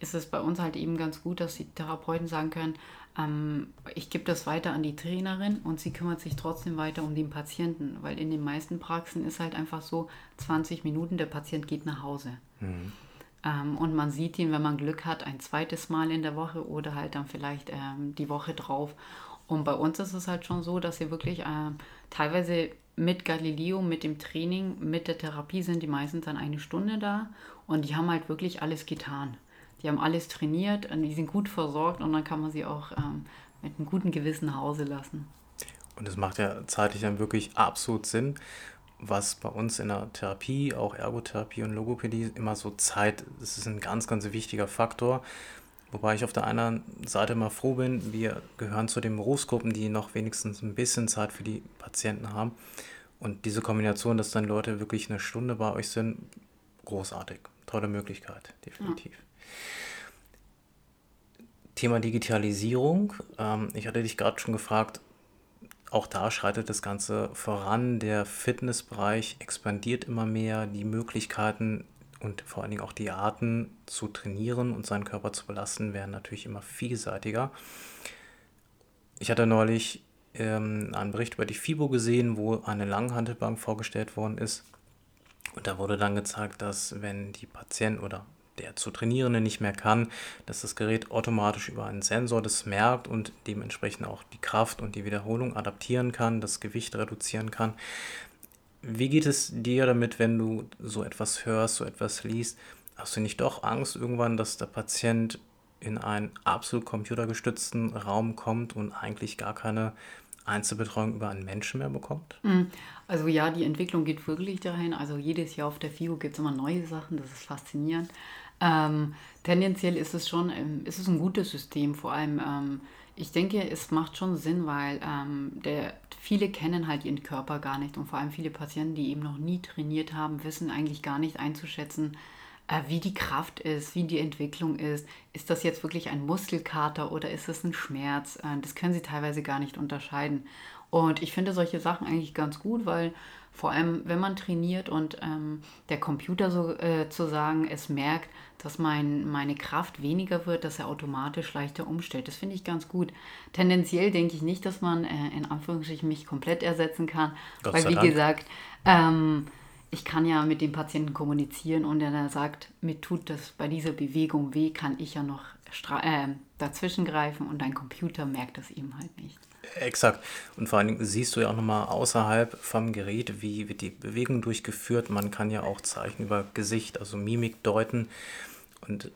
ist es bei uns halt eben ganz gut, dass die Therapeuten sagen können, ähm, ich gebe das weiter an die Trainerin und sie kümmert sich trotzdem weiter um den Patienten, weil in den meisten Praxen ist halt einfach so 20 Minuten, der Patient geht nach Hause. Mhm. Ähm, und man sieht ihn, wenn man Glück hat, ein zweites Mal in der Woche oder halt dann vielleicht ähm, die Woche drauf. Und bei uns ist es halt schon so, dass sie wirklich äh, teilweise mit Galileo, mit dem Training, mit der Therapie sind die meistens dann eine Stunde da und die haben halt wirklich alles getan. Die haben alles trainiert und die sind gut versorgt und dann kann man sie auch ähm, mit einem guten Gewissen nach Hause lassen. Und das macht ja zeitlich dann wirklich absolut Sinn, was bei uns in der Therapie, auch Ergotherapie und Logopädie, immer so Zeit, das ist ein ganz, ganz wichtiger Faktor. Wobei ich auf der einen Seite mal froh bin, wir gehören zu den Berufsgruppen, die noch wenigstens ein bisschen Zeit für die Patienten haben. Und diese Kombination, dass dann Leute wirklich eine Stunde bei euch sind, großartig. Tolle Möglichkeit, definitiv. Ja. Thema Digitalisierung. Ähm, ich hatte dich gerade schon gefragt, auch da schreitet das Ganze voran. Der Fitnessbereich expandiert immer mehr. Die Möglichkeiten und vor allen Dingen auch die Arten zu trainieren und seinen Körper zu belasten werden natürlich immer vielseitiger. Ich hatte neulich ähm, einen Bericht über die FIBO gesehen, wo eine Langhantelbank vorgestellt worden ist. Und da wurde dann gezeigt, dass wenn die Patienten oder der zu Trainierende nicht mehr kann, dass das Gerät automatisch über einen Sensor das merkt und dementsprechend auch die Kraft und die Wiederholung adaptieren kann, das Gewicht reduzieren kann. Wie geht es dir damit, wenn du so etwas hörst, so etwas liest? Hast du nicht doch Angst irgendwann, dass der Patient in einen absolut computergestützten Raum kommt und eigentlich gar keine Einzelbetreuung über einen Menschen mehr bekommt? Hm. Also ja, die Entwicklung geht wirklich dahin. Also jedes Jahr auf der FIO gibt es immer neue Sachen, das ist faszinierend. Ähm, tendenziell ist es schon, ähm, ist es ein gutes System, vor allem, ähm, ich denke, es macht schon Sinn, weil ähm, der, viele kennen halt ihren Körper gar nicht und vor allem viele Patienten, die eben noch nie trainiert haben, wissen eigentlich gar nicht einzuschätzen, äh, wie die Kraft ist, wie die Entwicklung ist. Ist das jetzt wirklich ein Muskelkater oder ist es ein Schmerz? Äh, das können sie teilweise gar nicht unterscheiden. Und ich finde solche Sachen eigentlich ganz gut, weil vor allem, wenn man trainiert und ähm, der Computer so äh, zu sagen, es merkt, dass mein, meine Kraft weniger wird, dass er automatisch leichter umstellt. Das finde ich ganz gut. Tendenziell denke ich nicht, dass man äh, in Anführungsstrichen mich komplett ersetzen kann, Gott weil wie Dank. gesagt, ähm, ich kann ja mit dem Patienten kommunizieren und wenn er sagt, mir tut das bei dieser Bewegung weh, kann ich ja noch äh, dazwischen greifen und dein Computer merkt das eben halt nicht. Exakt. Und vor allen Dingen siehst du ja auch nochmal außerhalb vom Gerät, wie wird die Bewegung durchgeführt. Man kann ja auch Zeichen über Gesicht, also Mimik deuten. Und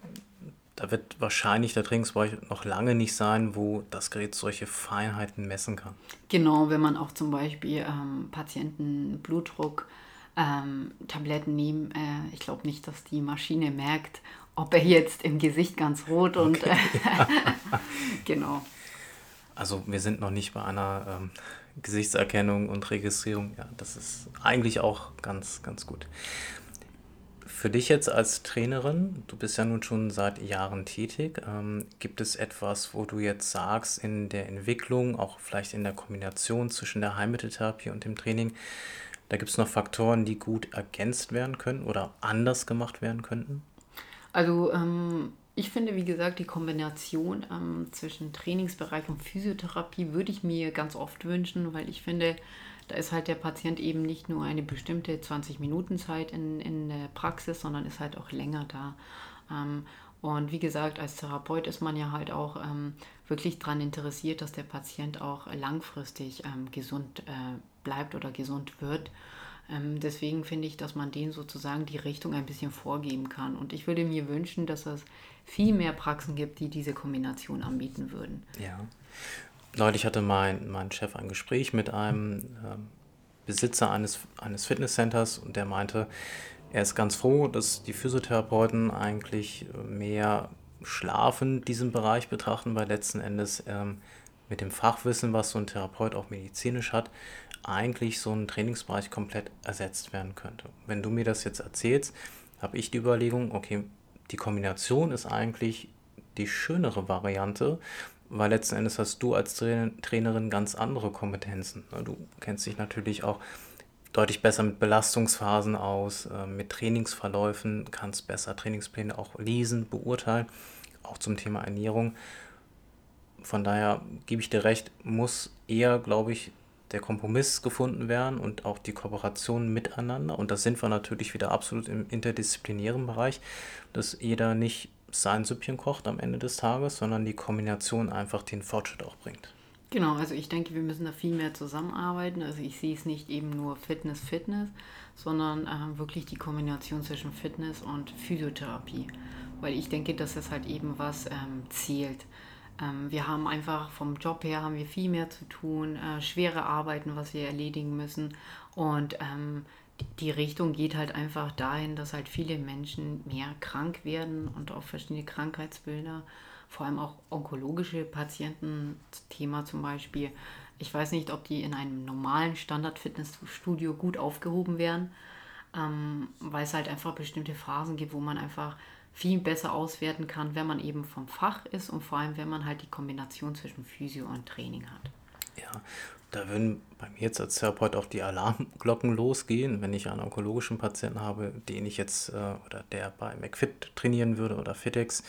da wird wahrscheinlich der Trainingsbereich noch lange nicht sein, wo das Gerät solche Feinheiten messen kann. Genau, wenn man auch zum Beispiel ähm, Patienten Blutdruck ähm, Tabletten nehmen, äh, ich glaube nicht, dass die Maschine merkt, ob er jetzt im Gesicht ganz rot und okay. äh, <laughs> genau. Also wir sind noch nicht bei einer ähm, Gesichtserkennung und Registrierung. Ja, das ist eigentlich auch ganz, ganz gut. Für dich jetzt als Trainerin, du bist ja nun schon seit Jahren tätig, ähm, gibt es etwas, wo du jetzt sagst, in der Entwicklung, auch vielleicht in der Kombination zwischen der Heilmitteltherapie und dem Training, da gibt es noch Faktoren, die gut ergänzt werden können oder anders gemacht werden könnten? Also ähm, ich finde, wie gesagt, die Kombination ähm, zwischen Trainingsbereich und Physiotherapie würde ich mir ganz oft wünschen, weil ich finde, da ist halt der Patient eben nicht nur eine bestimmte 20-Minuten-Zeit in, in der Praxis, sondern ist halt auch länger da. Ähm, und wie gesagt, als Therapeut ist man ja halt auch ähm, wirklich daran interessiert, dass der Patient auch langfristig ähm, gesund äh, bleibt oder gesund wird. Ähm, deswegen finde ich, dass man denen sozusagen die Richtung ein bisschen vorgeben kann. Und ich würde mir wünschen, dass es viel mehr Praxen gibt, die diese Kombination anbieten würden. Ja. Neulich hatte mein, mein Chef ein Gespräch mit einem ähm, Besitzer eines, eines Fitnesscenters und der meinte, er ist ganz froh, dass die Physiotherapeuten eigentlich mehr Schlafen diesen Bereich betrachten, weil letzten Endes ähm, mit dem Fachwissen, was so ein Therapeut auch medizinisch hat, eigentlich so ein Trainingsbereich komplett ersetzt werden könnte. Wenn du mir das jetzt erzählst, habe ich die Überlegung, okay, die Kombination ist eigentlich die schönere Variante, weil letzten Endes hast du als Trainerin ganz andere Kompetenzen. Ne? Du kennst dich natürlich auch deutlich besser mit Belastungsphasen aus, äh, mit Trainingsverläufen, kannst besser Trainingspläne auch lesen, beurteilen, auch zum Thema Ernährung. Von daher gebe ich dir recht, muss eher, glaube ich, der Kompromiss gefunden werden und auch die Kooperation miteinander. Und da sind wir natürlich wieder absolut im interdisziplinären Bereich, dass jeder nicht sein Süppchen kocht am Ende des Tages, sondern die Kombination einfach den Fortschritt auch bringt. Genau, also ich denke, wir müssen da viel mehr zusammenarbeiten. Also ich sehe es nicht eben nur Fitness, Fitness, sondern äh, wirklich die Kombination zwischen Fitness und Physiotherapie. Weil ich denke, dass es halt eben was ähm, zählt. Ähm, wir haben einfach vom Job her haben wir viel mehr zu tun, äh, schwere Arbeiten, was wir erledigen müssen. Und ähm, die Richtung geht halt einfach dahin, dass halt viele Menschen mehr krank werden und auch verschiedene Krankheitsbilder, vor allem auch onkologische Patienten, Thema zum Beispiel. Ich weiß nicht, ob die in einem normalen Standard-Fitnessstudio gut aufgehoben werden, ähm, weil es halt einfach bestimmte Phasen gibt, wo man einfach viel besser auswerten kann, wenn man eben vom Fach ist und vor allem, wenn man halt die Kombination zwischen Physio und Training hat. Ja, da würden bei mir jetzt als Therapeut auch die Alarmglocken losgehen, wenn ich einen onkologischen Patienten habe, den ich jetzt äh, oder der bei McFit trainieren würde oder FitEx,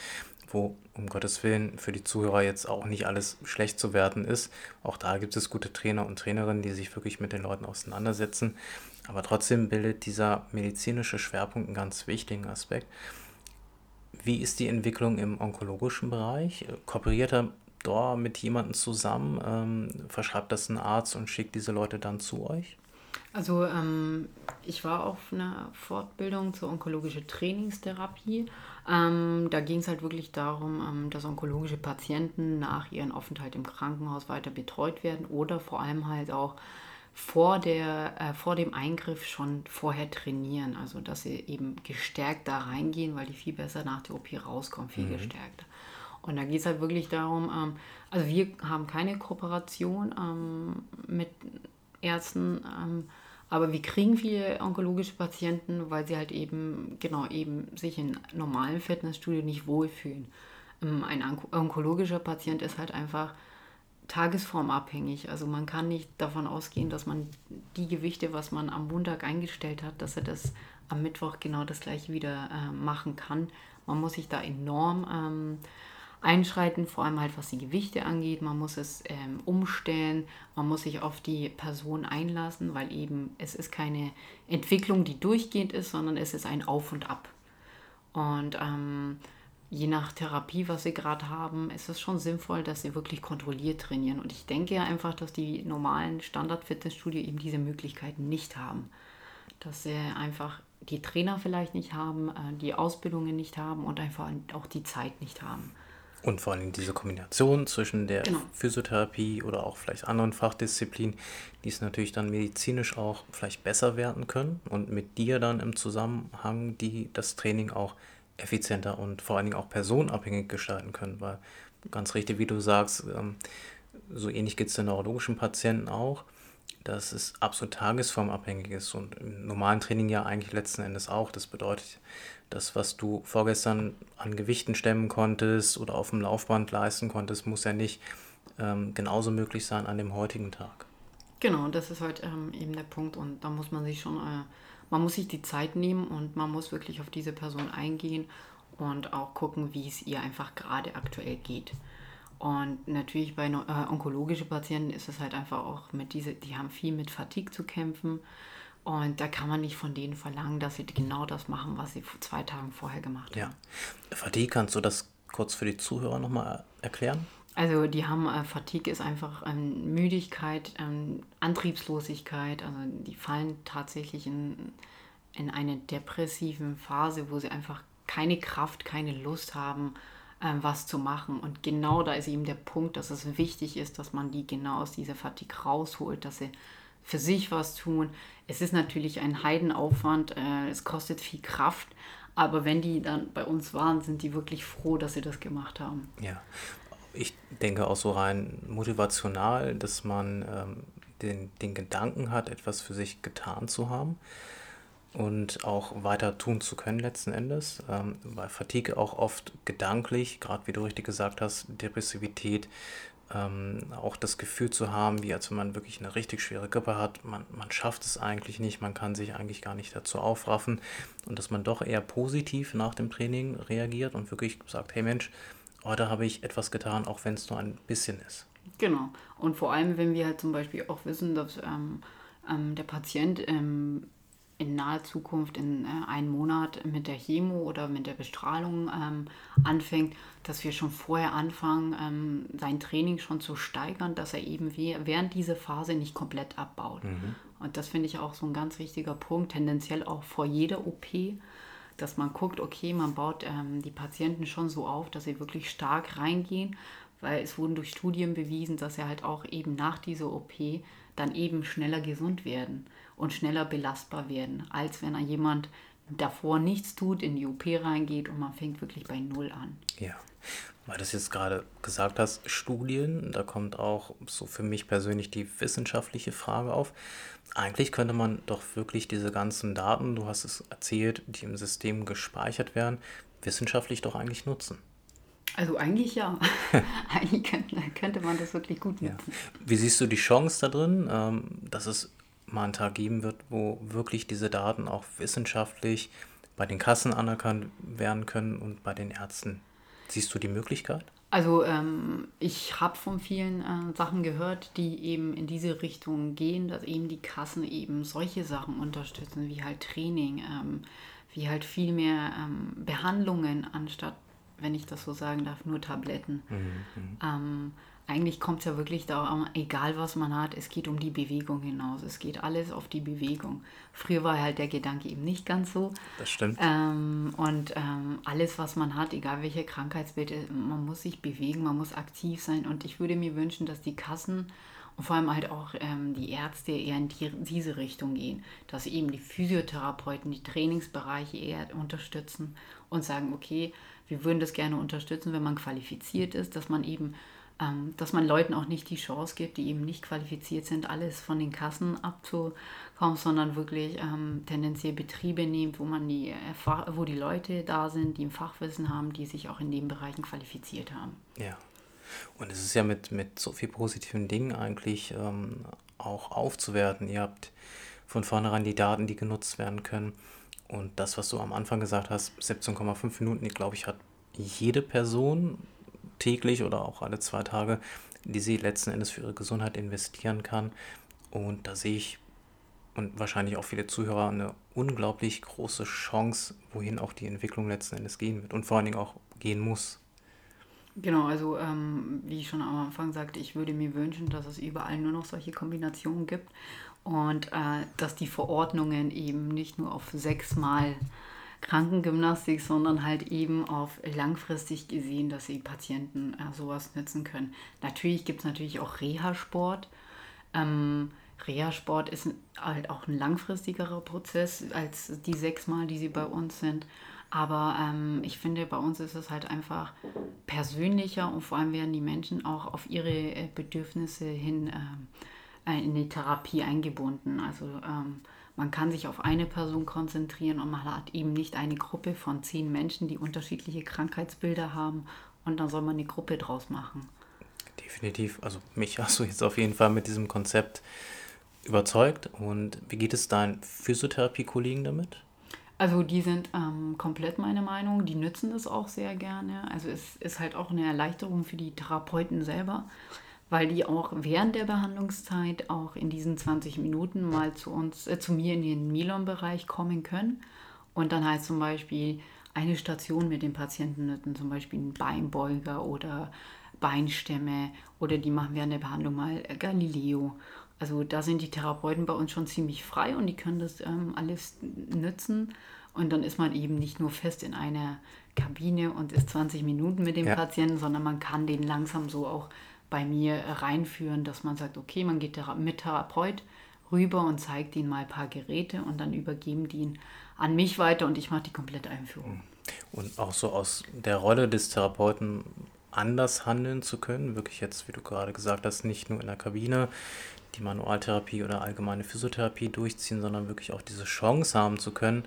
wo um Gottes Willen für die Zuhörer jetzt auch nicht alles schlecht zu werten ist. Auch da gibt es gute Trainer und Trainerinnen, die sich wirklich mit den Leuten auseinandersetzen. Aber trotzdem bildet dieser medizinische Schwerpunkt einen ganz wichtigen Aspekt. Wie ist die Entwicklung im onkologischen Bereich? Kooperiert er dort mit jemandem zusammen? Ähm, verschreibt das ein Arzt und schickt diese Leute dann zu euch? Also ähm, ich war auf einer Fortbildung zur onkologischen Trainingstherapie. Ähm, da ging es halt wirklich darum, ähm, dass onkologische Patienten nach ihrem Aufenthalt im Krankenhaus weiter betreut werden oder vor allem halt auch vor, der, äh, vor dem Eingriff schon vorher trainieren. Also dass sie eben gestärkt da reingehen, weil die viel besser nach der OP rauskommen, viel mhm. gestärkter. Und da geht es halt wirklich darum, ähm, also wir haben keine Kooperation ähm, mit Ärzten, ähm, aber wir kriegen viele onkologische Patienten, weil sie halt eben, genau, eben sich in normalen Fitnessstudio nicht wohlfühlen. Ähm, ein onkologischer Patient ist halt einfach tagesformabhängig. Also man kann nicht davon ausgehen, dass man die Gewichte, was man am Montag eingestellt hat, dass er das am Mittwoch genau das gleiche wieder äh, machen kann. Man muss sich da enorm ähm, einschreiten, vor allem halt was die Gewichte angeht. Man muss es ähm, umstellen, man muss sich auf die Person einlassen, weil eben es ist keine Entwicklung, die durchgehend ist, sondern es ist ein Auf und Ab. Und ähm, je nach Therapie, was sie gerade haben, ist es schon sinnvoll, dass sie wirklich kontrolliert trainieren. Und ich denke einfach, dass die normalen Standard-Fitnessstudio eben diese Möglichkeiten nicht haben. Dass sie einfach die Trainer vielleicht nicht haben, äh, die Ausbildungen nicht haben und einfach auch die Zeit nicht haben. Und vor allem diese Kombination zwischen der genau. Physiotherapie oder auch vielleicht anderen Fachdisziplinen, die es natürlich dann medizinisch auch vielleicht besser werden können und mit dir dann im Zusammenhang, die das Training auch effizienter und vor allen Dingen auch personenabhängig gestalten können, weil ganz richtig, wie du sagst, ähm, so ähnlich geht es den neurologischen Patienten auch, dass es absolut tagesformabhängig ist und im normalen Training ja eigentlich letzten Endes auch. Das bedeutet, das, was du vorgestern an Gewichten stemmen konntest oder auf dem Laufband leisten konntest, muss ja nicht ähm, genauso möglich sein an dem heutigen Tag. Genau, das ist halt ähm, eben der Punkt und da muss man sich schon, äh, man muss sich die Zeit nehmen und man muss wirklich auf diese Person eingehen und auch gucken, wie es ihr einfach gerade aktuell geht. Und natürlich bei äh, onkologischen Patienten ist es halt einfach auch mit diese, die haben viel mit Fatigue zu kämpfen und da kann man nicht von denen verlangen, dass sie genau das machen, was sie vor zwei Tagen vorher gemacht haben. Ja. Fatigue, kannst du das kurz für die Zuhörer nochmal erklären? Also die haben, äh, Fatigue ist einfach ähm, Müdigkeit, ähm, Antriebslosigkeit, also die fallen tatsächlich in, in eine depressive Phase, wo sie einfach keine Kraft, keine Lust haben, ähm, was zu machen. Und genau da ist eben der Punkt, dass es wichtig ist, dass man die genau aus dieser Fatigue rausholt, dass sie für sich was tun. Es ist natürlich ein Heidenaufwand, äh, es kostet viel Kraft, aber wenn die dann bei uns waren, sind die wirklich froh, dass sie das gemacht haben. Ja, ich denke auch so rein motivational, dass man ähm, den, den Gedanken hat, etwas für sich getan zu haben und auch weiter tun zu können letzten Endes, ähm, weil Fatigue auch oft gedanklich, gerade wie du richtig gesagt hast, Depressivität ähm, auch das Gefühl zu haben, wie als wenn man wirklich eine richtig schwere Grippe hat, man, man schafft es eigentlich nicht, man kann sich eigentlich gar nicht dazu aufraffen und dass man doch eher positiv nach dem Training reagiert und wirklich sagt, hey Mensch, heute habe ich etwas getan, auch wenn es nur ein bisschen ist. Genau. Und vor allem, wenn wir halt zum Beispiel auch wissen, dass ähm, ähm, der Patient ähm, in naher Zukunft in äh, einem Monat mit der Chemo oder mit der Bestrahlung ähm, anfängt, dass wir schon vorher anfangen, ähm, sein Training schon zu steigern, dass er eben während dieser Phase nicht komplett abbaut. Mhm. Und das finde ich auch so ein ganz wichtiger Punkt, tendenziell auch vor jeder OP, dass man guckt, okay, man baut ähm, die Patienten schon so auf, dass sie wirklich stark reingehen, weil es wurden durch Studien bewiesen, dass er halt auch eben nach dieser OP dann eben schneller gesund werden und schneller belastbar werden, als wenn jemand davor nichts tut, in die OP reingeht und man fängt wirklich bei Null an. Ja, weil du es jetzt gerade gesagt hast, Studien, da kommt auch so für mich persönlich die wissenschaftliche Frage auf. Eigentlich könnte man doch wirklich diese ganzen Daten, du hast es erzählt, die im System gespeichert werden, wissenschaftlich doch eigentlich nutzen. Also eigentlich ja. <laughs> eigentlich könnte, könnte, man das wirklich gut nutzen. Ja. Wie siehst du die Chance da drin, ähm, dass es mal einen Tag geben wird, wo wirklich diese Daten auch wissenschaftlich bei den Kassen anerkannt werden können und bei den Ärzten? Siehst du die Möglichkeit? Also ähm, ich habe von vielen äh, Sachen gehört, die eben in diese Richtung gehen, dass eben die Kassen eben solche Sachen unterstützen, wie halt Training, ähm, wie halt viel mehr ähm, Behandlungen anstatt, wenn ich das so sagen darf, nur Tabletten. Mhm, mhm. ähm, eigentlich kommt es ja wirklich darum, egal was man hat, es geht um die Bewegung hinaus. Es geht alles auf die Bewegung. Früher war halt der Gedanke eben nicht ganz so. Das stimmt. Ähm, und ähm, alles, was man hat, egal welche Krankheitsbilder, man muss sich bewegen, man muss aktiv sein. Und ich würde mir wünschen, dass die Kassen und vor allem halt auch ähm, die Ärzte eher in die, diese Richtung gehen, dass eben die Physiotherapeuten die Trainingsbereiche eher unterstützen und sagen, okay, wir würden das gerne unterstützen, wenn man qualifiziert ist, dass man eben ähm, dass man Leuten auch nicht die Chance gibt, die eben nicht qualifiziert sind, alles von den Kassen abzukommen, sondern wirklich ähm, tendenziell Betriebe nimmt, wo man die, wo die Leute da sind, die ein Fachwissen haben, die sich auch in den Bereichen qualifiziert haben. Ja. Und es ist ja mit, mit so vielen positiven Dingen eigentlich ähm, auch aufzuwerten. Ihr habt von vornherein die Daten, die genutzt werden können. Und das, was du am Anfang gesagt hast, 17,5 Minuten, glaube ich, hat jede Person täglich oder auch alle zwei Tage, die sie letzten Endes für ihre Gesundheit investieren kann. Und da sehe ich und wahrscheinlich auch viele Zuhörer eine unglaublich große Chance, wohin auch die Entwicklung letzten Endes gehen wird und vor allen Dingen auch gehen muss. Genau, also ähm, wie ich schon am Anfang sagte, ich würde mir wünschen, dass es überall nur noch solche Kombinationen gibt und äh, dass die Verordnungen eben nicht nur auf sechsmal Krankengymnastik, sondern halt eben auf langfristig gesehen, dass die Patienten äh, sowas nutzen können. Natürlich gibt es natürlich auch Reha-Sport. Ähm, Reha-Sport ist halt auch ein langfristigerer Prozess als die sechsmal, die sie bei uns sind. Aber ähm, ich finde, bei uns ist es halt einfach persönlicher und vor allem werden die Menschen auch auf ihre äh, Bedürfnisse hin äh, in die Therapie eingebunden. Also ähm, man kann sich auf eine Person konzentrieren und man hat eben nicht eine Gruppe von zehn Menschen, die unterschiedliche Krankheitsbilder haben und dann soll man eine Gruppe draus machen. Definitiv. Also mich <laughs> hast du jetzt auf jeden Fall mit diesem Konzept überzeugt. Und wie geht es deinen Physiotherapie-Kollegen damit? Also die sind ähm, komplett meine Meinung, die nützen das auch sehr gerne. Also es ist halt auch eine Erleichterung für die Therapeuten selber, weil die auch während der Behandlungszeit auch in diesen 20 Minuten mal zu uns, äh, zu mir in den Milon-Bereich kommen können. Und dann heißt zum Beispiel eine Station mit den Patienten zum Beispiel einen Beinbeuger oder Beinstämme oder die machen während der Behandlung mal Galileo. Also da sind die Therapeuten bei uns schon ziemlich frei und die können das ähm, alles nutzen. Und dann ist man eben nicht nur fest in einer Kabine und ist 20 Minuten mit dem ja. Patienten, sondern man kann den langsam so auch bei mir reinführen, dass man sagt, okay, man geht mit Therapeut rüber und zeigt ihnen mal ein paar Geräte und dann übergeben die ihn an mich weiter und ich mache die komplette Einführung. Und auch so aus der Rolle des Therapeuten anders handeln zu können, wirklich jetzt, wie du gerade gesagt hast, nicht nur in der Kabine die Manualtherapie oder allgemeine Physiotherapie durchziehen, sondern wirklich auch diese Chance haben zu können,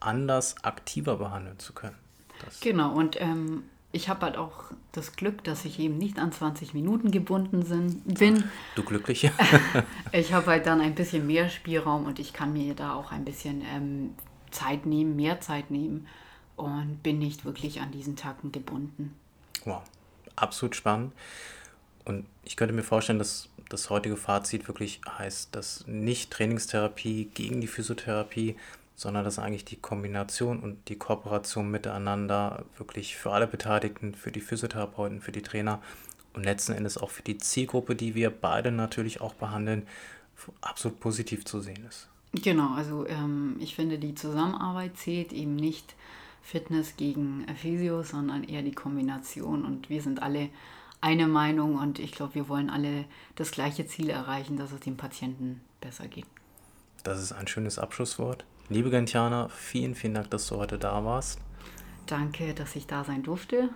anders aktiver behandeln zu können. Das genau, und ähm, ich habe halt auch das Glück, dass ich eben nicht an 20 Minuten gebunden sind, bin. Du glückliche. <laughs> ich habe halt dann ein bisschen mehr Spielraum und ich kann mir da auch ein bisschen ähm, Zeit nehmen, mehr Zeit nehmen und bin nicht wirklich an diesen Tagen gebunden. Wow, absolut spannend. Und ich könnte mir vorstellen, dass das heutige Fazit wirklich heißt, dass nicht Trainingstherapie gegen die Physiotherapie sondern dass eigentlich die Kombination und die Kooperation miteinander wirklich für alle Beteiligten, für die Physiotherapeuten, für die Trainer und letzten Endes auch für die Zielgruppe, die wir beide natürlich auch behandeln, absolut positiv zu sehen ist. Genau, also ähm, ich finde, die Zusammenarbeit zählt eben nicht Fitness gegen Physio, sondern eher die Kombination und wir sind alle eine Meinung und ich glaube, wir wollen alle das gleiche Ziel erreichen, dass es dem Patienten besser geht. Das ist ein schönes Abschlusswort. Liebe Gentiana, vielen, vielen Dank, dass du heute da warst. Danke, dass ich da sein durfte.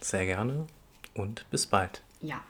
Sehr gerne und bis bald. Ja.